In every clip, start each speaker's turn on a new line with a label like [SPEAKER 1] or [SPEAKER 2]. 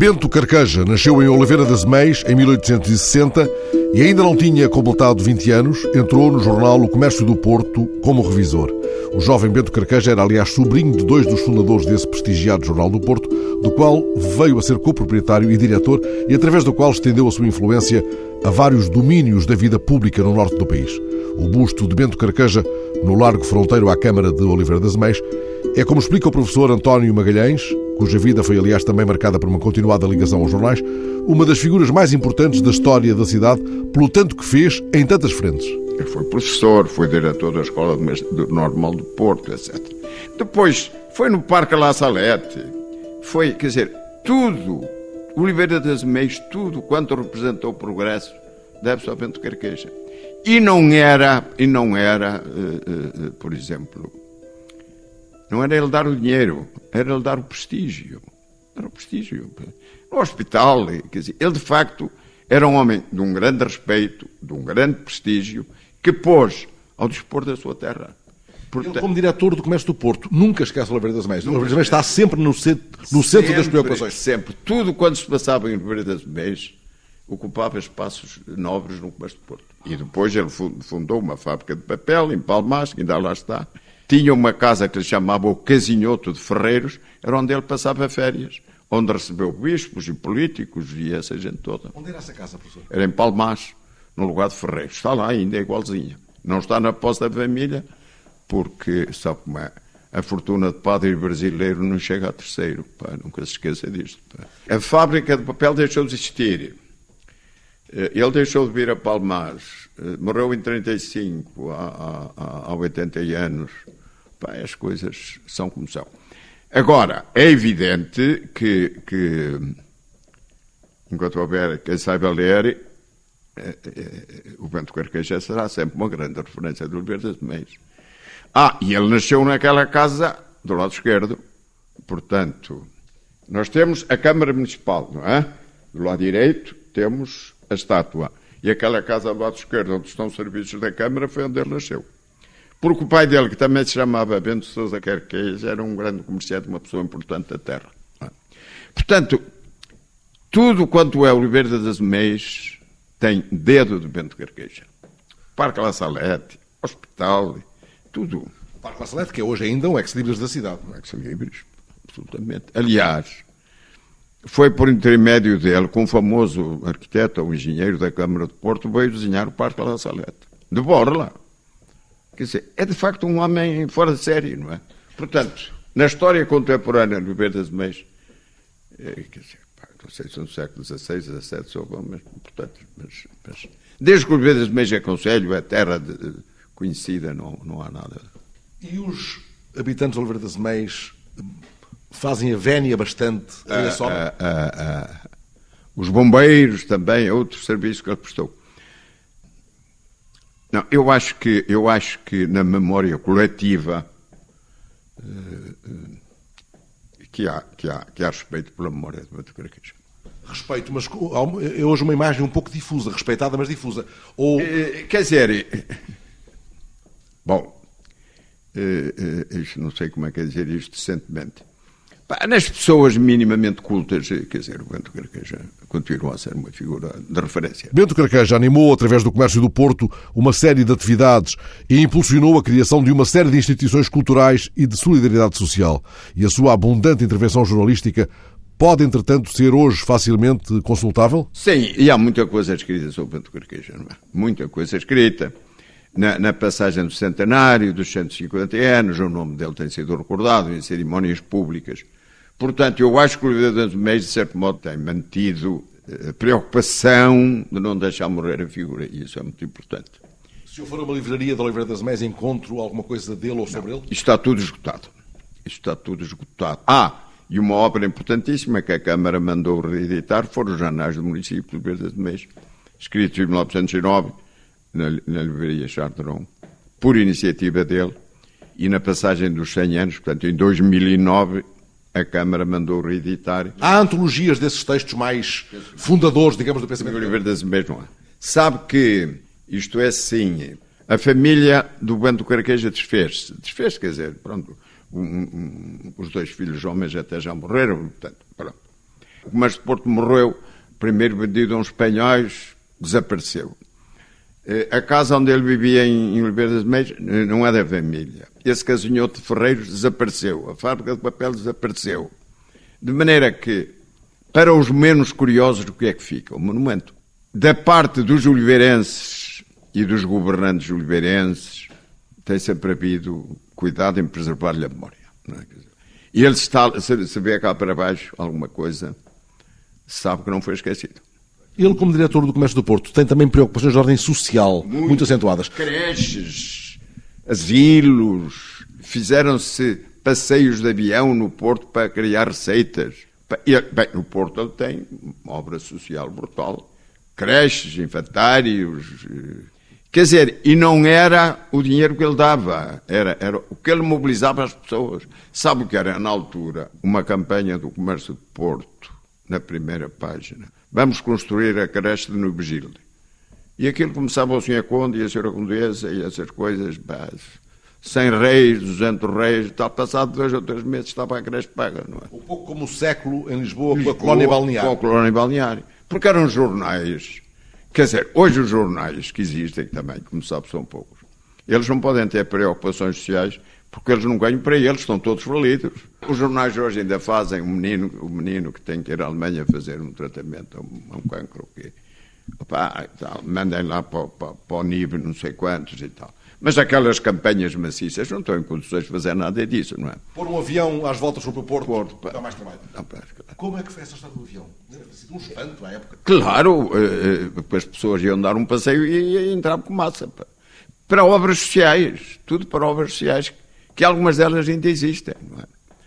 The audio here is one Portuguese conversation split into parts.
[SPEAKER 1] Bento Carqueja nasceu em Oliveira das Meis em 1860 e ainda não tinha completado 20 anos, entrou no jornal O Comércio do Porto como revisor. O jovem Bento Carqueja era, aliás, sobrinho de dois dos fundadores desse prestigiado Jornal do Porto, do qual veio a ser coproprietário e diretor e através do qual estendeu a sua influência a vários domínios da vida pública no norte do país. O busto de Bento Carqueja, no largo fronteiro à Câmara de Oliveira das Meis, é como explica o professor António Magalhães, cuja vida foi, aliás, também marcada por uma continuada ligação aos jornais, uma das figuras mais importantes da história da cidade, pelo tanto que fez em tantas frentes.
[SPEAKER 2] Foi professor, foi diretor da Escola Normal do Porto, etc. Depois foi no Parque La Salete, foi, quer dizer, tudo, Oliveira das Meias, tudo quanto representou o progresso, deve-se ao Bento Carqueja. E não era, e não era, uh, uh, uh, por exemplo, não era ele dar o dinheiro, era ele dar o prestígio. Era o prestígio. No hospital, quer dizer, ele de facto era um homem de um grande respeito, de um grande prestígio, que pôs ao dispor da sua terra.
[SPEAKER 1] Portanto, ele, como diretor do comércio do Porto, nunca esquece o Oliveira das Meias. O Oliveira das Meias está sempre no centro, no sempre, centro das preocupações.
[SPEAKER 2] Sempre. Tudo quando se passava em Oliveira das Meias ocupava espaços nobres no comércio do Porto. E depois ele fundou uma fábrica de papel em Palmas, que ainda lá está, tinha uma casa que ele chamava o Casinhoto de Ferreiros, era onde ele passava férias, onde recebeu bispos e políticos e essa gente toda.
[SPEAKER 1] Onde era essa casa, professor?
[SPEAKER 2] Era em Palmas, no lugar de Ferreiros. Está lá ainda, é igualzinha. Não está na posse da família, porque, sabe como é? A fortuna de padre brasileiro não chega a terceiro, pá, nunca se esqueça disto. Pá. A fábrica de papel deixou de existir. Eh, ele deixou de vir a Palmas, eh, morreu em 35, há, há, há 80 anos. Pá, as coisas são como são. Agora, é evidente que, que enquanto houver quem saiba ler, é, é, o Bento Carqueja será sempre uma grande referência do Oliveira das Meias. Ah, e ele nasceu naquela casa do lado esquerdo, portanto, nós temos a Câmara Municipal, não é? Do lado direito temos a estátua. E aquela casa do lado esquerdo, onde estão os serviços da Câmara, foi onde ele nasceu. Porque o pai dele, que também se chamava Bento Sousa Carqueja, era um grande comerciante, uma pessoa importante da terra. Portanto, tudo quanto é Oliveira das Meias tem dedo de Bento Carqueja. Parque La Salete, hospital, tudo.
[SPEAKER 1] O Parque La Salete, que é hoje ainda um ex-libris da cidade.
[SPEAKER 2] Um ex-libris, absolutamente. Aliás, foi por intermédio dele que um famoso arquiteto ou engenheiro da Câmara de Porto veio desenhar o Parque La Salete. De Borla. Quer dizer, é de facto um homem fora de série, não é? Portanto, na história contemporânea do Beber das Meias, é, quer dizer, pá, não sei se no século XVI, XVII, sou bom, mas, portanto, mas, mas, desde que o Beber das Meias é conselho, é terra de, de, conhecida, não, não há nada.
[SPEAKER 1] E os habitantes de Oliveira das Meias fazem a vénia bastante
[SPEAKER 2] ah, ah, ah, ah, Os bombeiros também, outros serviços que ele prestou. Não, eu acho que, eu acho que na memória coletiva uh, que, há, que, há, que há respeito pela memória de Beto Carqueja.
[SPEAKER 1] Respeito, mas é hoje uma imagem um pouco difusa, respeitada, mas difusa. Ou...
[SPEAKER 2] Uh, quer dizer, bom, não sei como é que é dizer isto decentemente. Nas pessoas minimamente cultas, quer dizer, o Bento Carqueja continua a ser uma figura de referência.
[SPEAKER 1] Bento Carqueja animou, através do comércio do Porto, uma série de atividades e impulsionou a criação de uma série de instituições culturais e de solidariedade social. E a sua abundante intervenção jornalística pode, entretanto, ser hoje facilmente consultável?
[SPEAKER 2] Sim, e há muita coisa escrita sobre Bento Carqueja, não é? Muita coisa escrita. Na, na, passagem do centenário, dos 150 anos, o nome dele tem sido recordado em cerimónias públicas Portanto, eu acho que o Oliveira das Meias, de certo modo, tem mantido a eh, preocupação de não deixar morrer a figura, e isso é muito importante.
[SPEAKER 1] Se eu for a uma livraria de Oliveira das Meias, encontro alguma coisa dele ou sobre não, ele?
[SPEAKER 2] Isto está tudo esgotado. Está tudo esgotado. Ah, e uma obra importantíssima que a Câmara mandou reeditar foram os jornais do município de Oliveira das Meias, escritos em 1909, na, na livraria Chardron, por iniciativa dele, e na passagem dos 100 anos, portanto, em 2009, a Câmara mandou reeditar.
[SPEAKER 1] Há antologias desses textos mais fundadores, digamos, do pensamento.
[SPEAKER 2] Oliveira das não há. Sabe que isto é assim. A família do Bento Carqueja desfez-se. Desfez, quer dizer, pronto, um, um, os dois filhos homens até já morreram, portanto, pronto. De Porto morreu, primeiro vendido a uns espanhóis, desapareceu. Eh, a casa onde ele vivia em Oliveira das Meias não é da família. Esse casinhoto de Ferreiros desapareceu. A fábrica de papel desapareceu. De maneira que, para os menos curiosos, o que é que fica? O monumento. Da parte dos oliveirenses e dos governantes oliveirenses, tem sempre havido cuidado em preservar-lhe a memória. É? E ele está, se vê cá para baixo alguma coisa, sabe que não foi esquecido.
[SPEAKER 1] Ele, como diretor do Comércio do Porto, tem também preocupações de ordem social muito, muito acentuadas.
[SPEAKER 2] Creches, asilos, fizeram-se passeios de avião no Porto para criar receitas. Bem, no Porto ele tem uma obra social brutal. Creches, infantários. Eh, quer dizer, e não era o dinheiro que ele dava, era, era o que ele mobilizava as pessoas. Sabe o que era, na altura, uma campanha do Comércio de Porto, na primeira página? Vamos construir a creche de Nubegilde. E aquilo começava o Sr. Conde e a Sra. Condessa e essas coisas, base. 100 reis, 200 reis, está passado dois ou três meses, estava a creche paga, não é?
[SPEAKER 1] Um pouco como o século em Lisboa, Lisboa com a colónia balneária.
[SPEAKER 2] Com a colónia balneária. Porque eram jornais, quer dizer, hoje os jornais que existem também, como sabe, são poucos. Eles não podem ter preocupações sociais porque eles não ganham para eles, estão todos falidos. Os jornais hoje ainda fazem o menino, o menino que tem que ir à Alemanha fazer um tratamento a um, a um cancro, que, opa, tal, mandem lá para, para, para o nível não sei quantos e tal. Mas aquelas campanhas maciças não estão em condições de fazer nada disso, não é?
[SPEAKER 1] Pôr um avião às voltas sobre o Porto,
[SPEAKER 2] Porto
[SPEAKER 1] dá mais trabalho. Não, claro. Como é que foi essa história do avião? Um espanto à época.
[SPEAKER 2] Claro, eh, eh as pessoas iam dar um passeio e, e entravam com massa. Para obras sociais, tudo para obras sociais que algumas delas ainda existem. Não é?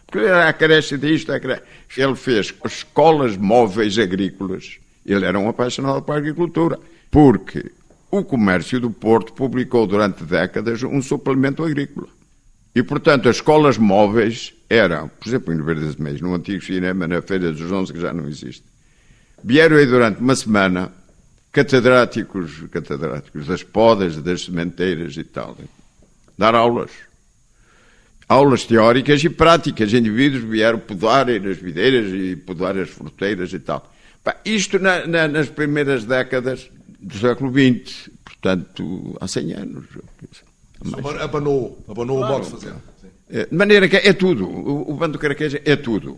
[SPEAKER 2] Porque era a creche disto, a creche. Ele fez escolas móveis agrícolas. Ele era um apaixonado pela agricultura. Porque o comércio do Porto publicou durante décadas um suplemento agrícola. E, portanto, as escolas móveis eram, por exemplo, em Verdes Meios, no antigo cinema, na Feira dos Onze, que já não existe. Vieram aí durante uma semana catedráticos, catedráticos das podas, das sementeiras e tal, dar aulas aulas teóricas e práticas. Indivíduos vieram podar nas videiras e podar as fruteiras e tal. isto na, na, nas primeiras décadas do século XX, portanto, há 100 anos.
[SPEAKER 1] Abanou, abanou claro. o modo de fazer.
[SPEAKER 2] De maneira que é tudo. O, o bando caraqueja é tudo.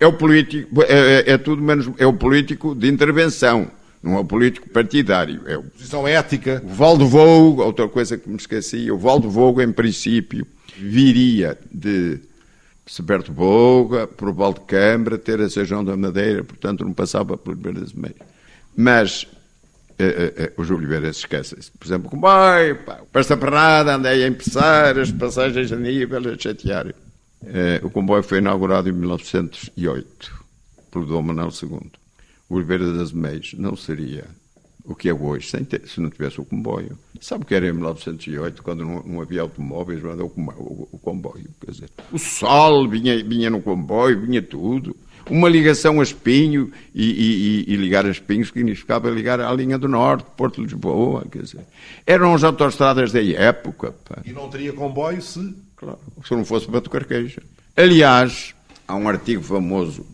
[SPEAKER 2] É o político, é, é, é, tudo menos, é o político de intervenção, não é o político partidário. É o,
[SPEAKER 1] Posição ética.
[SPEAKER 2] O Valdo Vogo, outra coisa que me esqueci, o Valdo Vogo, em princípio, viria de Seberto Boga, por Valdecambra, ter a Sejão da Madeira, portanto não passava por de Meio. Mas eh, eh, eh, os Oliveiras esquecem-se. Por exemplo, como vai, para esta parada andei a empeçar as passagens a nível, a chatear. Eh, o comboio foi inaugurado em 1908 pelo Dom Manuel II. O Oliveira das Meias não seria o que é hoje, ter, se não tivesse o comboio. Sabe o que era em 1908, quando não, não havia automóveis, mas o, o, o, comboio? Quer dizer, o sol vinha, vinha no comboio, vinha tudo. Uma ligação a Espinho e, e, e, ligar a Espinho significava ligar à linha do Norte, Porto de Lisboa, quer dizer. Eram as autostradas da época. Pá.
[SPEAKER 1] E não teria comboio se...
[SPEAKER 2] Claro, se não fosse Bato Carqueja. Aliás, há um artigo famoso,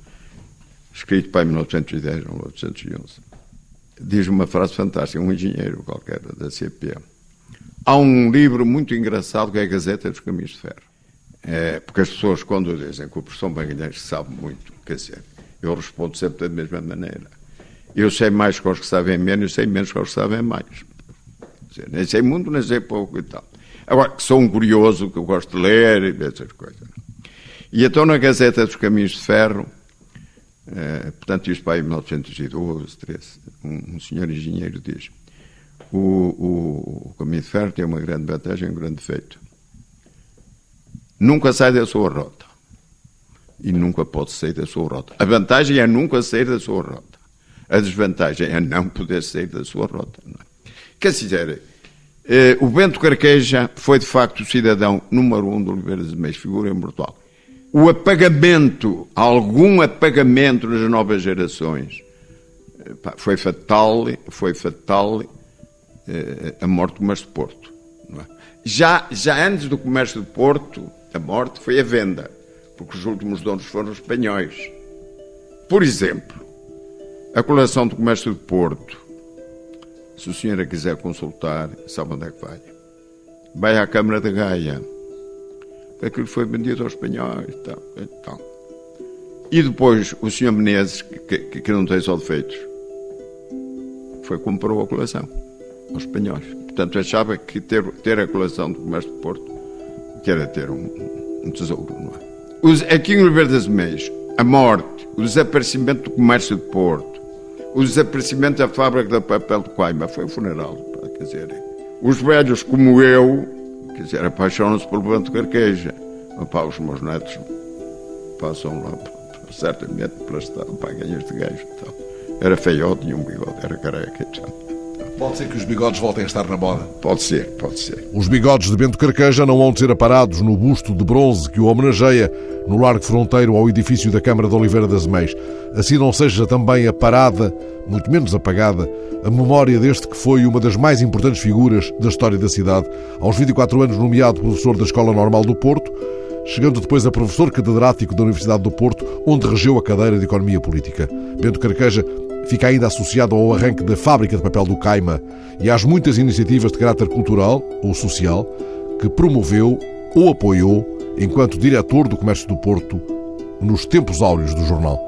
[SPEAKER 2] escrito para 1910 ou 1911, diz uma frase fantástica, um engenheiro qualquer da CP. Há um livro muito engraçado que é a Gazeta dos Caminhos de Ferro. É, porque as pessoas, quando dizem que o professor Magalhães sabe muito, quer dizer, eu respondo sempre da mesma maneira. Eu sei mais que os que sabem menos, eu sei menos que os que sabem mais. Dizer, nem sei muito, nem sei pouco e tal. Agora, que sou um curioso, que eu gosto de ler e essas coisas. E então na Gazeta dos Caminhos de Ferro, eh, portanto, isto vai em 1912, 13, um, um senhor engenheiro diz: o, o, o caminho de ferro tem uma grande vantagem e um grande defeito. Nunca sai da sua rota. E nunca pode sair da sua rota. A vantagem é nunca sair da sua rota. A desvantagem é não poder sair da sua rota. Não é? Quer dizer, eh, o Bento Carqueja foi de facto o cidadão número um do Oliveira de Meias, figura imortal o apagamento, algum apagamento nas novas gerações, foi fatal, foi fatal eh, a morte do comércio de Porto. É? Já, já antes do comércio de Porto, a morte foi a venda, porque os últimos donos foram os espanhóis. Por exemplo, a coleção do comércio de Porto, se o senhor a quiser consultar, sabe onde é que vai? Vai à Câmara de Gaia. Aquilo foi vendido aos espanhóis e tal. E, tal. e depois o senhor Menezes, que, que, que não tem só defeitos, foi comprou a coleção aos espanhóis. Portanto, achava que ter, ter a coleção do comércio de Porto que era ter um, um tesouro, não é? Os, aqui em Oliveira das Meias, a morte, o desaparecimento do comércio de Porto, o desaparecimento da fábrica de papel de Coimbra, foi o funeral, quer dizer, os velhos como eu, quer dizer, apaixonam-se pelo Levanto Carqueja. Os meus netos passam lá, certamente, para para ganhar este gajo. Então, era feiote e um bigode, era careca. Então.
[SPEAKER 1] Pode ser que os bigodes voltem a estar na moda.
[SPEAKER 2] Pode ser, pode ser.
[SPEAKER 1] Os bigodes de Bento Carqueja não vão de ser aparados no busto de bronze que o homenageia no largo fronteiro ao edifício da Câmara de Oliveira das Meias. Assim não seja também aparada, muito menos apagada, a memória deste que foi uma das mais importantes figuras da história da cidade, aos 24 anos nomeado professor da Escola Normal do Porto, chegando depois a professor catedrático da Universidade do Porto, onde regeu a cadeira de Economia Política. Bento Carqueja fica ainda associado ao arranque da fábrica de papel do Caima e às muitas iniciativas de caráter cultural ou social que promoveu ou apoiou enquanto diretor do Comércio do Porto nos tempos áureos do jornal.